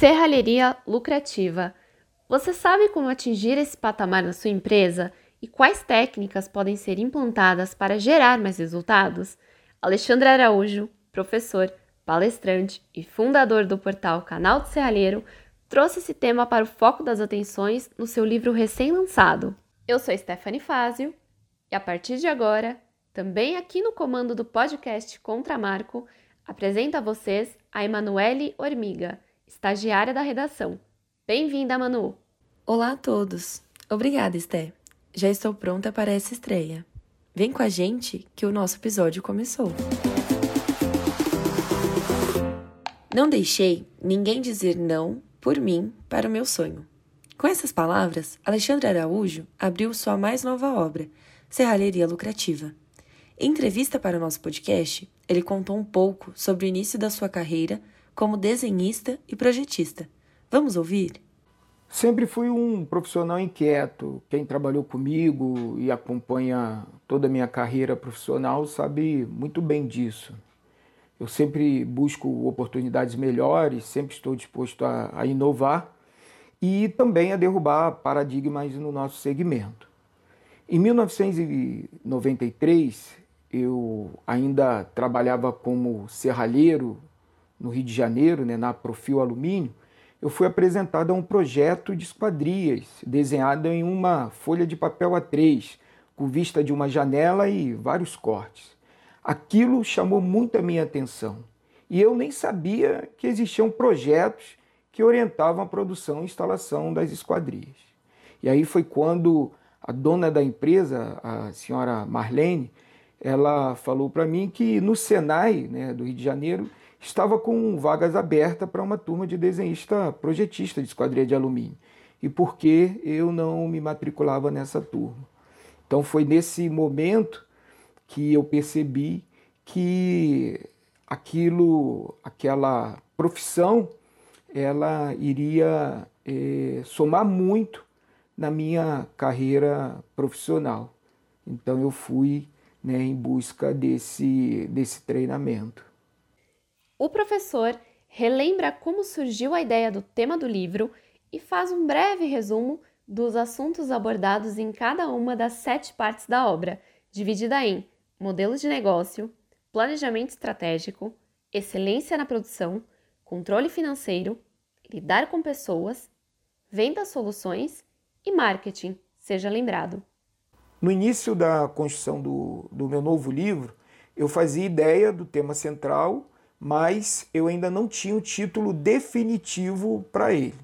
Serralheria lucrativa. Você sabe como atingir esse patamar na sua empresa e quais técnicas podem ser implantadas para gerar mais resultados? Alexandre Araújo, professor, palestrante e fundador do portal Canal do Serralheiro, trouxe esse tema para o foco das atenções no seu livro recém-lançado. Eu sou Stephanie Fázio e a partir de agora, também aqui no comando do podcast Contra Marco, apresento a vocês a Emanuele Ormiga estagiária da redação. Bem-vinda, Manu! Olá a todos! Obrigada, Esté. Já estou pronta para essa estreia. Vem com a gente que o nosso episódio começou. Não deixei ninguém dizer não por mim para o meu sonho. Com essas palavras, Alexandre Araújo abriu sua mais nova obra, Serralheria Lucrativa. Em entrevista para o nosso podcast, ele contou um pouco sobre o início da sua carreira como desenhista e projetista. Vamos ouvir? Sempre fui um profissional inquieto. Quem trabalhou comigo e acompanha toda a minha carreira profissional sabe muito bem disso. Eu sempre busco oportunidades melhores, sempre estou disposto a, a inovar e também a derrubar paradigmas no nosso segmento. Em 1993, eu ainda trabalhava como serralheiro no Rio de Janeiro, né, na Profil Alumínio, eu fui apresentado a um projeto de esquadrias, desenhado em uma folha de papel A3, com vista de uma janela e vários cortes. Aquilo chamou muito a minha atenção. E eu nem sabia que existiam projetos que orientavam a produção e instalação das esquadrias. E aí foi quando a dona da empresa, a senhora Marlene, ela falou para mim que no Senai né, do Rio de Janeiro estava com vagas abertas para uma turma de desenhista projetista de esquadria de alumínio. E por que eu não me matriculava nessa turma? Então foi nesse momento que eu percebi que aquilo, aquela profissão, ela iria é, somar muito na minha carreira profissional. Então eu fui né, em busca desse, desse treinamento. O professor relembra como surgiu a ideia do tema do livro e faz um breve resumo dos assuntos abordados em cada uma das sete partes da obra, dividida em modelos de negócio, planejamento estratégico, excelência na produção, controle financeiro, lidar com pessoas, venda soluções e marketing, seja lembrado. No início da construção do, do meu novo livro, eu fazia ideia do tema central mas eu ainda não tinha o título definitivo para ele.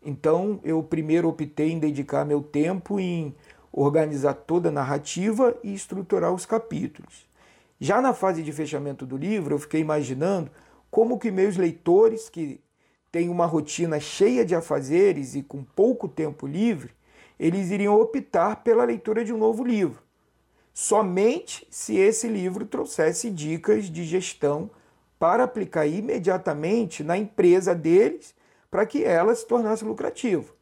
Então eu primeiro optei em dedicar meu tempo em organizar toda a narrativa e estruturar os capítulos. Já na fase de fechamento do livro, eu fiquei imaginando como que meus leitores, que têm uma rotina cheia de afazeres e com pouco tempo livre, eles iriam optar pela leitura de um novo livro. Somente se esse livro trouxesse dicas de gestão para aplicar imediatamente na empresa deles para que ela se tornasse lucrativa.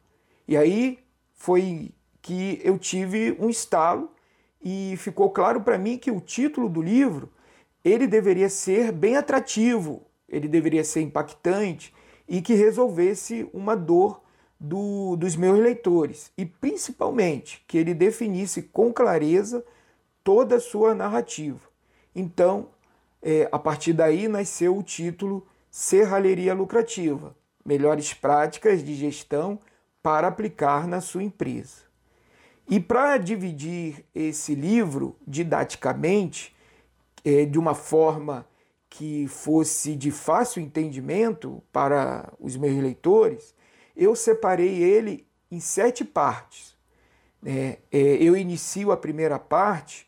E aí foi que eu tive um estalo e ficou claro para mim que o título do livro ele deveria ser bem atrativo, ele deveria ser impactante e que resolvesse uma dor do, dos meus leitores e principalmente que ele definisse com clareza toda a sua narrativa. Então, é, a partir daí nasceu o título Serralheria Lucrativa Melhores Práticas de Gestão para aplicar na sua empresa. E para dividir esse livro didaticamente, é, de uma forma que fosse de fácil entendimento para os meus leitores, eu separei ele em sete partes. É, é, eu inicio a primeira parte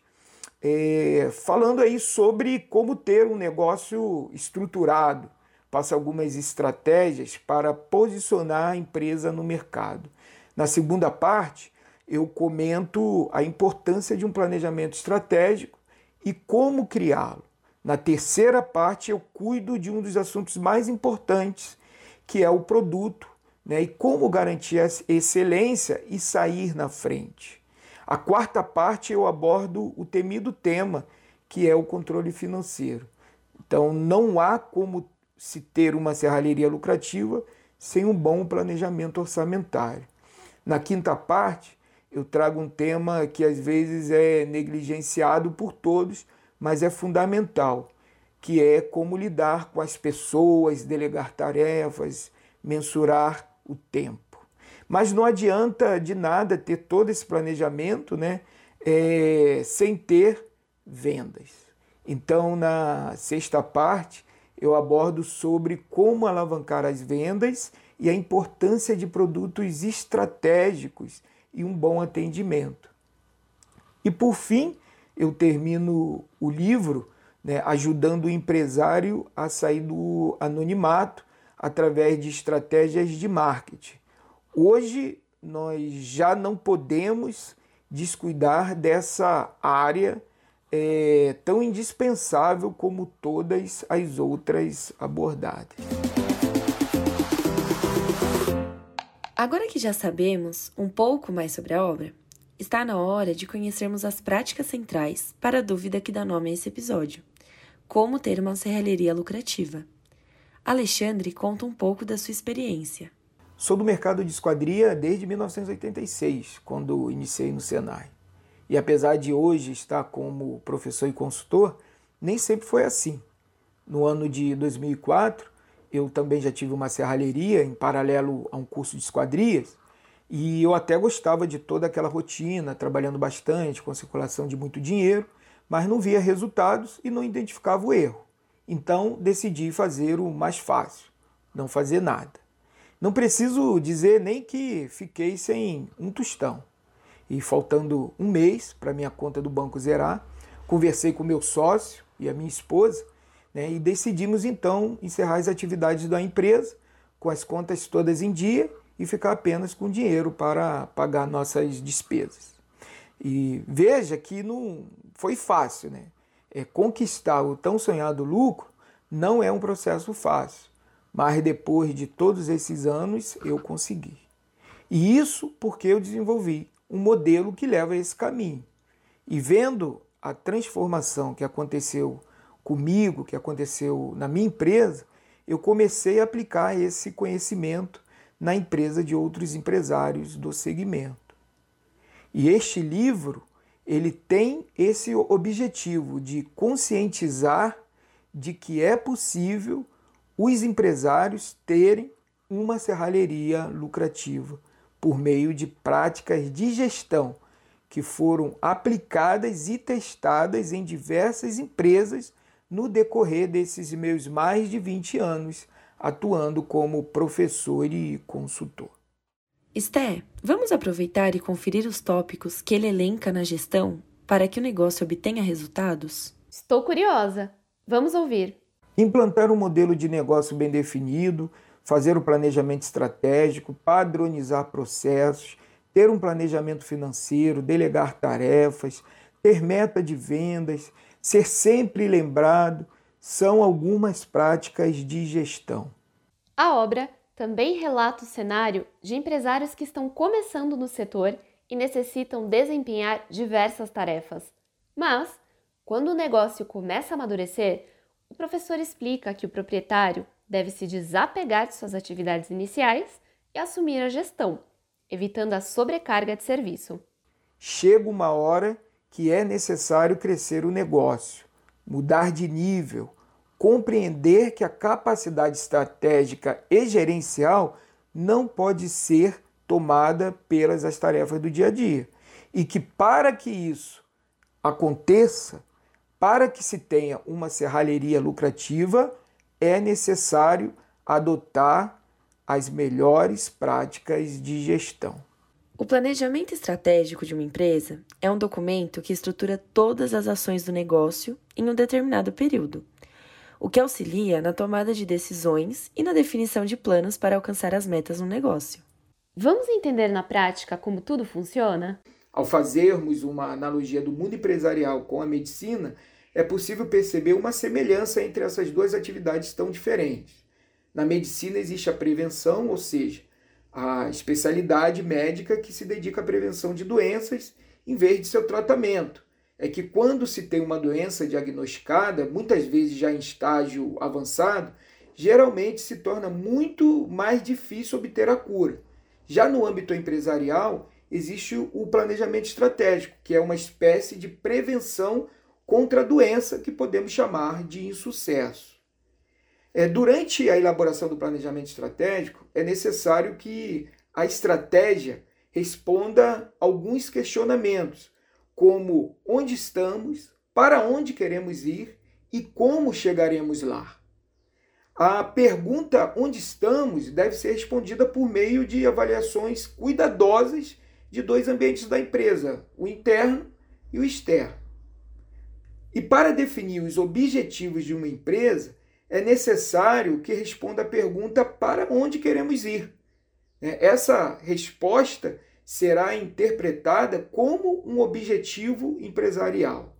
é, falando aí sobre como ter um negócio estruturado, passa algumas estratégias para posicionar a empresa no mercado. Na segunda parte, eu comento a importância de um planejamento estratégico e como criá-lo. Na terceira parte, eu cuido de um dos assuntos mais importantes, que é o produto, né, e como garantir a excelência e sair na frente. A quarta parte eu abordo o temido tema, que é o controle financeiro. Então, não há como se ter uma serralheria lucrativa sem um bom planejamento orçamentário. Na quinta parte, eu trago um tema que às vezes é negligenciado por todos, mas é fundamental, que é como lidar com as pessoas, delegar tarefas, mensurar o tempo. Mas não adianta de nada ter todo esse planejamento né, é, sem ter vendas. Então, na sexta parte, eu abordo sobre como alavancar as vendas e a importância de produtos estratégicos e um bom atendimento. E por fim, eu termino o livro né, ajudando o empresário a sair do anonimato através de estratégias de marketing. Hoje nós já não podemos descuidar dessa área é tão indispensável como todas as outras abordadas. Agora que já sabemos um pouco mais sobre a obra, está na hora de conhecermos as práticas centrais para a dúvida que dá nome a esse episódio: como ter uma serralheria lucrativa. Alexandre conta um pouco da sua experiência. Sou do mercado de esquadria desde 1986, quando iniciei no Senai. E apesar de hoje estar como professor e consultor, nem sempre foi assim. No ano de 2004, eu também já tive uma serralheria em paralelo a um curso de esquadrias, e eu até gostava de toda aquela rotina, trabalhando bastante, com circulação de muito dinheiro, mas não via resultados e não identificava o erro. Então decidi fazer o mais fácil, não fazer nada. Não preciso dizer nem que fiquei sem um tostão e faltando um mês para minha conta do banco zerar, conversei com meu sócio e a minha esposa né, e decidimos então encerrar as atividades da empresa com as contas todas em dia e ficar apenas com dinheiro para pagar nossas despesas. E veja que não foi fácil, né? É, conquistar o tão sonhado lucro não é um processo fácil, mas depois de todos esses anos eu consegui. E isso porque eu desenvolvi um modelo que leva a esse caminho. E vendo a transformação que aconteceu comigo, que aconteceu na minha empresa, eu comecei a aplicar esse conhecimento na empresa de outros empresários do segmento. E este livro, ele tem esse objetivo de conscientizar de que é possível os empresários terem uma serralheria lucrativa por meio de práticas de gestão que foram aplicadas e testadas em diversas empresas no decorrer desses meus mais de 20 anos atuando como professor e consultor. Esté, vamos aproveitar e conferir os tópicos que ele elenca na gestão para que o negócio obtenha resultados? Estou curiosa. Vamos ouvir. Implantar um modelo de negócio bem definido, fazer o planejamento estratégico, padronizar processos, ter um planejamento financeiro, delegar tarefas, ter meta de vendas, ser sempre lembrado, são algumas práticas de gestão. A obra também relata o cenário de empresários que estão começando no setor e necessitam desempenhar diversas tarefas. Mas, quando o negócio começa a amadurecer, o professor explica que o proprietário deve se desapegar de suas atividades iniciais e assumir a gestão, evitando a sobrecarga de serviço. Chega uma hora que é necessário crescer o negócio, mudar de nível, compreender que a capacidade estratégica e gerencial não pode ser tomada pelas as tarefas do dia a dia. E que para que isso aconteça, para que se tenha uma serralheria lucrativa, é necessário adotar as melhores práticas de gestão. O planejamento estratégico de uma empresa é um documento que estrutura todas as ações do negócio em um determinado período, o que auxilia na tomada de decisões e na definição de planos para alcançar as metas no negócio. Vamos entender na prática como tudo funciona? Ao fazermos uma analogia do mundo empresarial com a medicina, é possível perceber uma semelhança entre essas duas atividades tão diferentes. Na medicina existe a prevenção, ou seja, a especialidade médica que se dedica à prevenção de doenças em vez de seu tratamento. É que quando se tem uma doença diagnosticada, muitas vezes já em estágio avançado, geralmente se torna muito mais difícil obter a cura. Já no âmbito empresarial, existe o planejamento estratégico, que é uma espécie de prevenção contra a doença que podemos chamar de insucesso. É, durante a elaboração do planejamento estratégico, é necessário que a estratégia responda alguns questionamentos, como onde estamos, para onde queremos ir e como chegaremos lá. A pergunta onde estamos deve ser respondida por meio de avaliações cuidadosas de dois ambientes da empresa, o interno e o externo. E para definir os objetivos de uma empresa, é necessário que responda a pergunta para onde queremos ir. Né? Essa resposta será interpretada como um objetivo empresarial.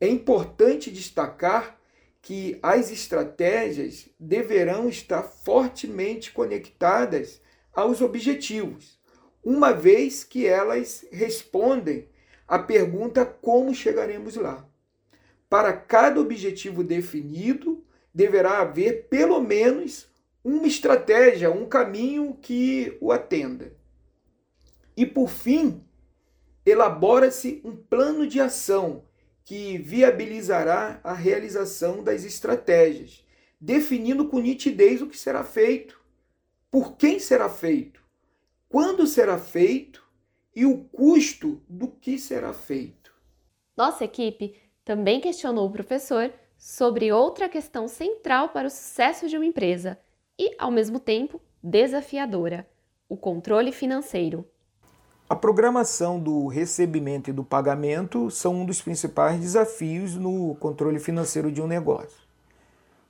É importante destacar que as estratégias deverão estar fortemente conectadas aos objetivos, uma vez que elas respondem à pergunta como chegaremos lá. Para cada objetivo definido, deverá haver pelo menos uma estratégia, um caminho que o atenda. E por fim, elabora-se um plano de ação que viabilizará a realização das estratégias, definindo com nitidez o que será feito, por quem será feito, quando será feito e o custo do que será feito. Nossa equipe também questionou o professor sobre outra questão central para o sucesso de uma empresa e, ao mesmo tempo, desafiadora: o controle financeiro. A programação do recebimento e do pagamento são um dos principais desafios no controle financeiro de um negócio.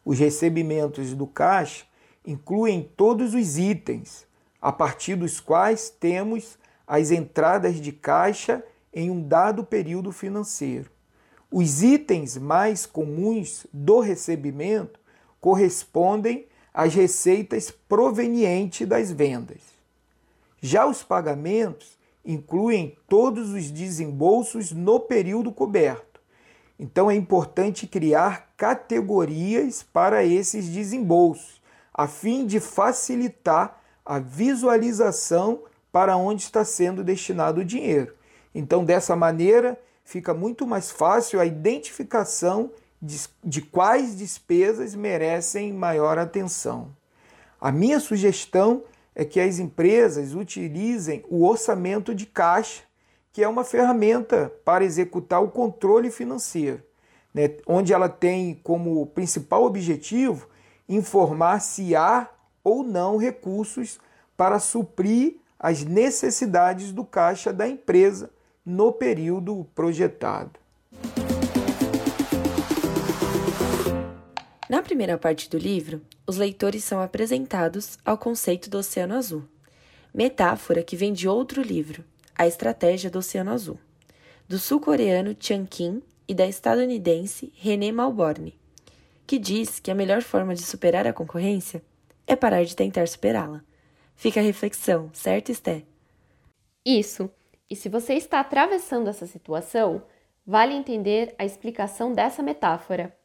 Os recebimentos do caixa incluem todos os itens a partir dos quais temos as entradas de caixa em um dado período financeiro. Os itens mais comuns do recebimento correspondem às receitas provenientes das vendas. Já os pagamentos incluem todos os desembolsos no período coberto. Então é importante criar categorias para esses desembolsos, a fim de facilitar a visualização para onde está sendo destinado o dinheiro. Então, dessa maneira, fica muito mais fácil a identificação de, de quais despesas merecem maior atenção. A minha sugestão é que as empresas utilizem o orçamento de caixa, que é uma ferramenta para executar o controle financeiro, né, onde ela tem como principal objetivo informar se há ou não recursos para suprir as necessidades do caixa da empresa no período projetado. Na primeira parte do livro, os leitores são apresentados ao conceito do Oceano Azul, metáfora que vem de outro livro, A Estratégia do Oceano Azul, do sul-coreano Chan Kim e da estadunidense René Malborne, que diz que a melhor forma de superar a concorrência é parar de tentar superá-la. Fica a reflexão, certo, Esté? Isso. E se você está atravessando essa situação, vale entender a explicação dessa metáfora.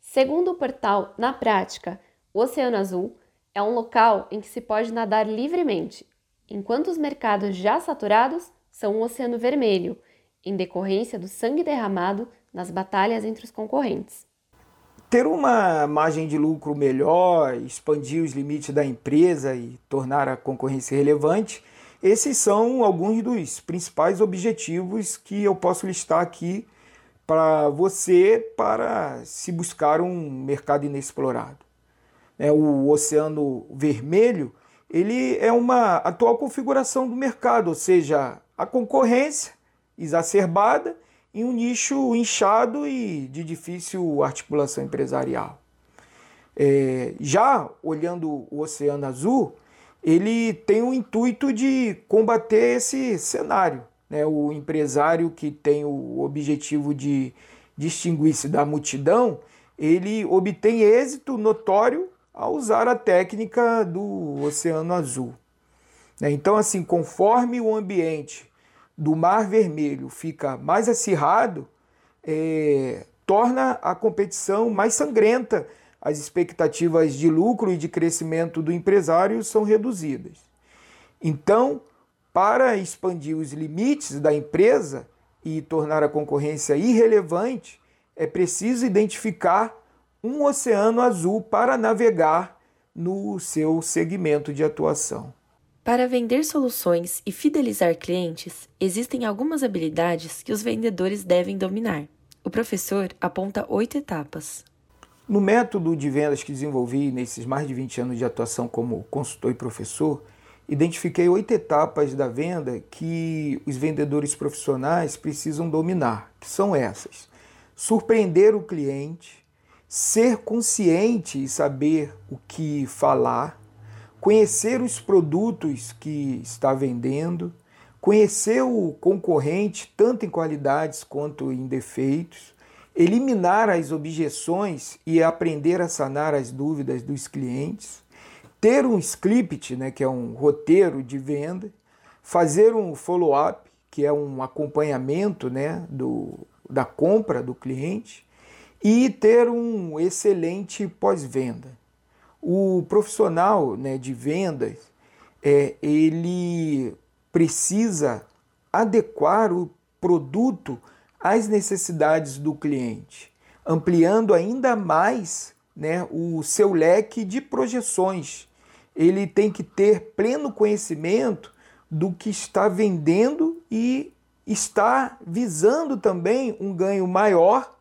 Segundo o portal Na Prática, o Oceano Azul é um local em que se pode nadar livremente, enquanto os mercados já saturados são o Oceano Vermelho, em decorrência do sangue derramado nas batalhas entre os concorrentes. Ter uma margem de lucro melhor, expandir os limites da empresa e tornar a concorrência relevante esses são alguns dos principais objetivos que eu posso listar aqui para você para se buscar um mercado inexplorado. É, o Oceano Vermelho ele é uma atual configuração do mercado, ou seja, a concorrência exacerbada em um nicho inchado e de difícil articulação empresarial. É, já olhando o Oceano Azul, ele tem o intuito de combater esse cenário. Né? O empresário que tem o objetivo de distinguir-se da multidão, ele obtém êxito notório ao usar a técnica do Oceano Azul. Né? Então, assim, conforme o ambiente do Mar Vermelho fica mais acirrado, é, torna a competição mais sangrenta as expectativas de lucro e de crescimento do empresário são reduzidas. Então, para expandir os limites da empresa e tornar a concorrência irrelevante, é preciso identificar um oceano azul para navegar no seu segmento de atuação. Para vender soluções e fidelizar clientes, existem algumas habilidades que os vendedores devem dominar. O professor aponta oito etapas. No método de vendas que desenvolvi nesses mais de 20 anos de atuação como consultor e professor, identifiquei oito etapas da venda que os vendedores profissionais precisam dominar, que são essas: surpreender o cliente, ser consciente e saber o que falar, conhecer os produtos que está vendendo, conhecer o concorrente tanto em qualidades quanto em defeitos, eliminar as objeções e aprender a sanar as dúvidas dos clientes, ter um script, né, que é um roteiro de venda, fazer um follow-up, que é um acompanhamento né, do, da compra do cliente, e ter um excelente pós-venda. O profissional né, de vendas, é, ele precisa adequar o produto às necessidades do cliente, ampliando ainda mais né, o seu leque de projeções ele tem que ter pleno conhecimento do que está vendendo e está visando também um ganho maior,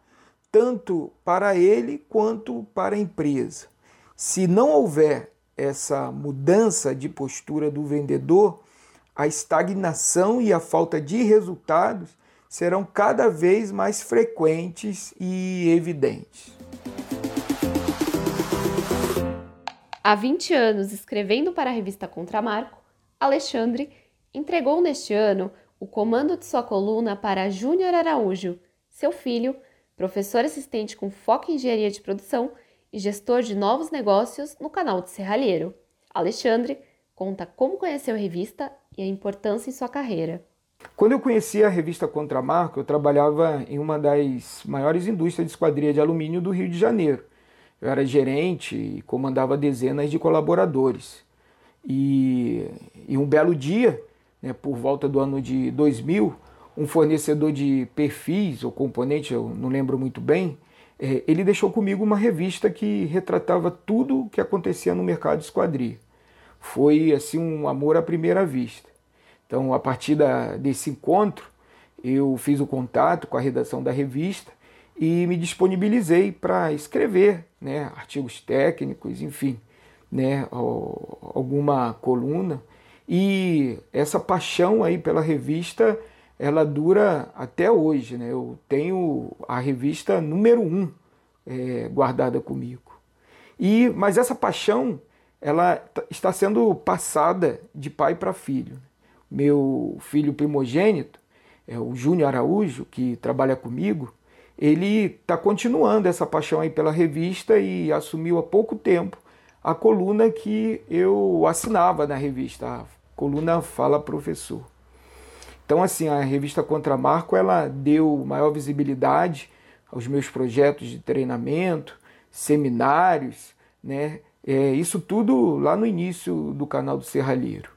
tanto para ele quanto para a empresa. Se não houver essa mudança de postura do vendedor, a estagnação e a falta de resultados serão cada vez mais frequentes e evidentes. Há 20 anos escrevendo para a revista Contramarco, Alexandre entregou neste ano o comando de sua coluna para Júnior Araújo, seu filho, professor assistente com foco em engenharia de produção e gestor de novos negócios no canal de Serralheiro. Alexandre conta como conheceu a revista e a importância em sua carreira. Quando eu conheci a revista Contramarco, eu trabalhava em uma das maiores indústrias de esquadria de alumínio do Rio de Janeiro. Eu era gerente e comandava dezenas de colaboradores. E, e um belo dia, né, por volta do ano de 2000, um fornecedor de perfis ou componentes, eu não lembro muito bem, é, ele deixou comigo uma revista que retratava tudo o que acontecia no mercado de esquadria. Foi assim um amor à primeira vista. Então, a partir da, desse encontro, eu fiz o contato com a redação da revista e me disponibilizei para escrever né, artigos técnicos, enfim, né, alguma coluna. E essa paixão aí pela revista, ela dura até hoje. Né? Eu tenho a revista número um é, guardada comigo. E, mas essa paixão, ela está sendo passada de pai para filho. Meu filho primogênito, é o Júnior Araújo, que trabalha comigo, ele está continuando essa paixão aí pela revista e assumiu há pouco tempo a coluna que eu assinava na revista, a coluna Fala Professor. Então, assim, a revista Contramarco ela deu maior visibilidade aos meus projetos de treinamento, seminários, né? É, isso tudo lá no início do canal do Serralheiro.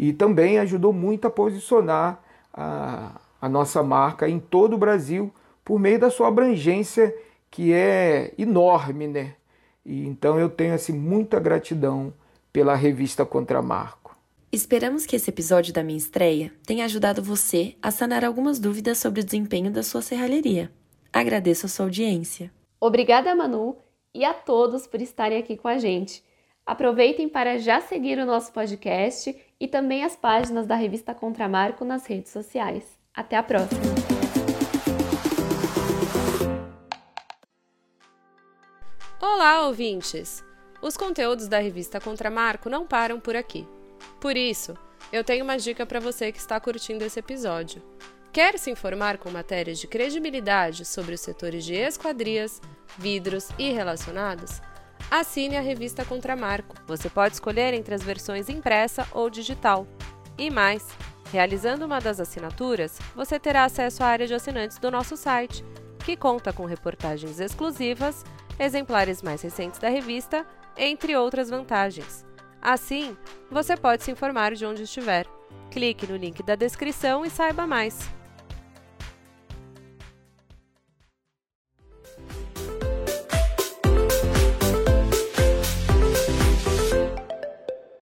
E também ajudou muito a posicionar a, a nossa marca em todo o Brasil por meio da sua abrangência que é enorme, né? E então eu tenho assim muita gratidão pela revista Contramarco. Esperamos que esse episódio da minha estreia tenha ajudado você a sanar algumas dúvidas sobre o desempenho da sua serralheria. Agradeço a sua audiência. Obrigada, Manu, e a todos por estarem aqui com a gente. Aproveitem para já seguir o nosso podcast e também as páginas da revista Contramarco nas redes sociais. Até a próxima! Olá, ouvintes! Os conteúdos da revista Contramarco não param por aqui. Por isso, eu tenho uma dica para você que está curtindo esse episódio. Quer se informar com matérias de credibilidade sobre os setores de esquadrias, vidros e relacionados? Assine a revista Contramarco. Você pode escolher entre as versões impressa ou digital. E mais, realizando uma das assinaturas, você terá acesso à área de assinantes do nosso site, que conta com reportagens exclusivas exemplares mais recentes da revista, entre outras vantagens. Assim, você pode se informar de onde estiver. Clique no link da descrição e saiba mais.